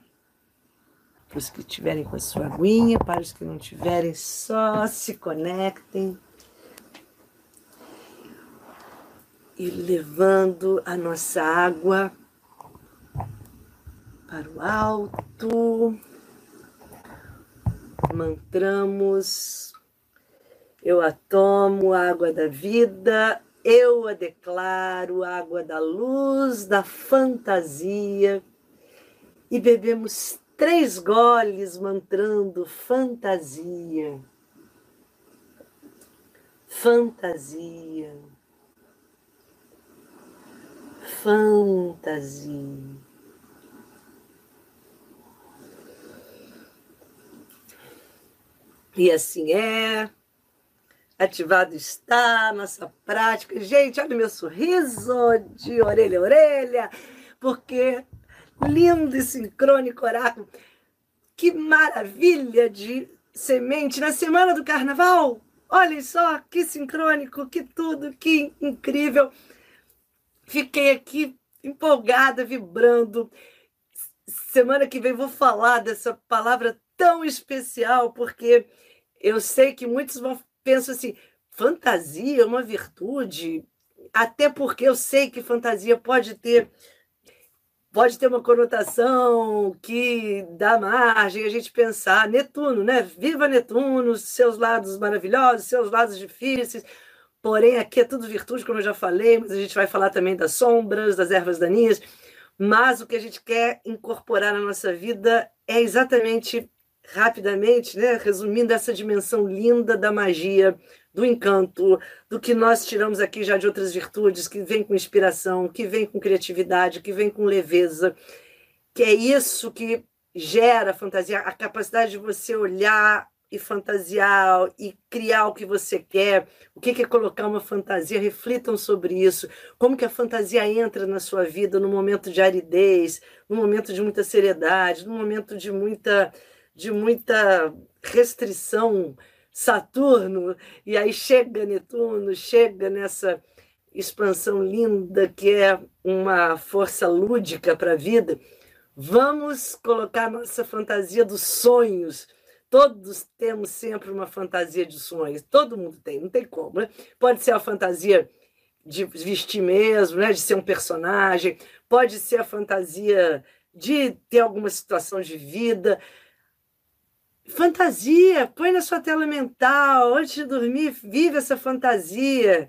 Para os que tiverem com a sua aguinha, para os que não tiverem, só se conectem. E levando a nossa água para o alto. Mantramos. Eu a tomo, água da vida, eu a declaro, água da luz, da fantasia, e bebemos três goles mantrando fantasia. Fantasia. Fantasia. E assim é. Ativado está nossa prática. Gente, olha o meu sorriso de orelha a orelha, porque lindo e sincrônico oráculo. que maravilha de semente na semana do carnaval! Olhem só que sincrônico, que tudo, que incrível. Fiquei aqui empolgada, vibrando. Semana que vem vou falar dessa palavra tão especial, porque eu sei que muitos vão pensar assim: fantasia é uma virtude, até porque eu sei que fantasia pode ter pode ter uma conotação que dá margem a gente pensar Netuno, né? Viva Netuno, seus lados maravilhosos, seus lados difíceis. Porém, aqui é tudo virtude, como eu já falei, mas a gente vai falar também das sombras, das ervas daninhas. Mas o que a gente quer incorporar na nossa vida é exatamente, rapidamente, né, resumindo, essa dimensão linda da magia, do encanto, do que nós tiramos aqui já de outras virtudes, que vem com inspiração, que vem com criatividade, que vem com leveza, que é isso que gera fantasia, a capacidade de você olhar e fantasiar e criar o que você quer. O que é colocar uma fantasia? Reflitam sobre isso. Como que a fantasia entra na sua vida no momento de aridez, no momento de muita seriedade, no momento de muita de muita restrição, Saturno, e aí chega Netuno, chega nessa expansão linda que é uma força lúdica para a vida. Vamos colocar nossa fantasia dos sonhos Todos temos sempre uma fantasia de sonhos, todo mundo tem, não tem como. Né? Pode ser a fantasia de vestir mesmo, né? de ser um personagem, pode ser a fantasia de ter alguma situação de vida. Fantasia, põe na sua tela mental, antes de dormir, vive essa fantasia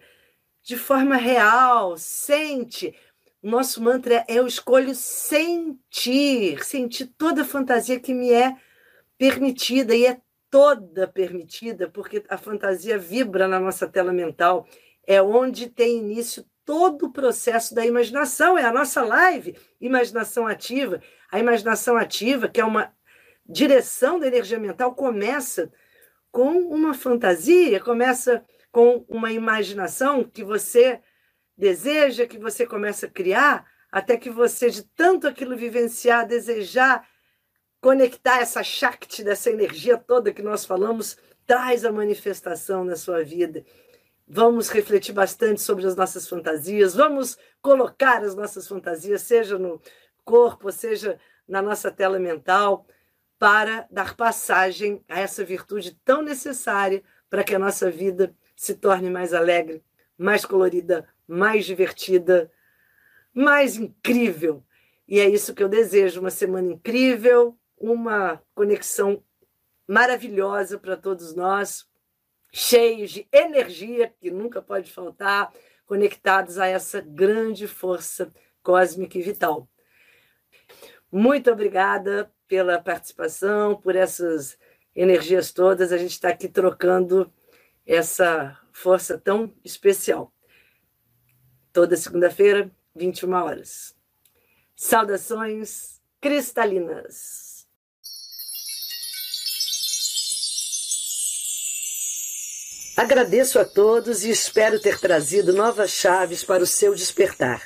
de forma real, sente. O nosso mantra é eu escolho sentir, sentir toda a fantasia que me é permitida e é toda permitida, porque a fantasia vibra na nossa tela mental, é onde tem início todo o processo da imaginação, é a nossa live, imaginação ativa. A imaginação ativa, que é uma direção da energia mental, começa com uma fantasia, começa com uma imaginação que você deseja, que você começa a criar, até que você, de tanto aquilo vivenciar, desejar, conectar essa Shakti, dessa energia toda que nós falamos, traz a manifestação na sua vida. Vamos refletir bastante sobre as nossas fantasias, vamos colocar as nossas fantasias, seja no corpo, seja na nossa tela mental, para dar passagem a essa virtude tão necessária para que a nossa vida se torne mais alegre, mais colorida, mais divertida, mais incrível. E é isso que eu desejo: uma semana incrível, uma conexão maravilhosa para todos nós, cheios de energia que nunca pode faltar, conectados a essa grande força cósmica e vital. Muito obrigada pela participação, por essas energias todas. A gente está aqui trocando essa força tão especial. Toda segunda-feira, 21 horas. Saudações cristalinas. Agradeço a todos e espero ter trazido novas chaves para o seu despertar.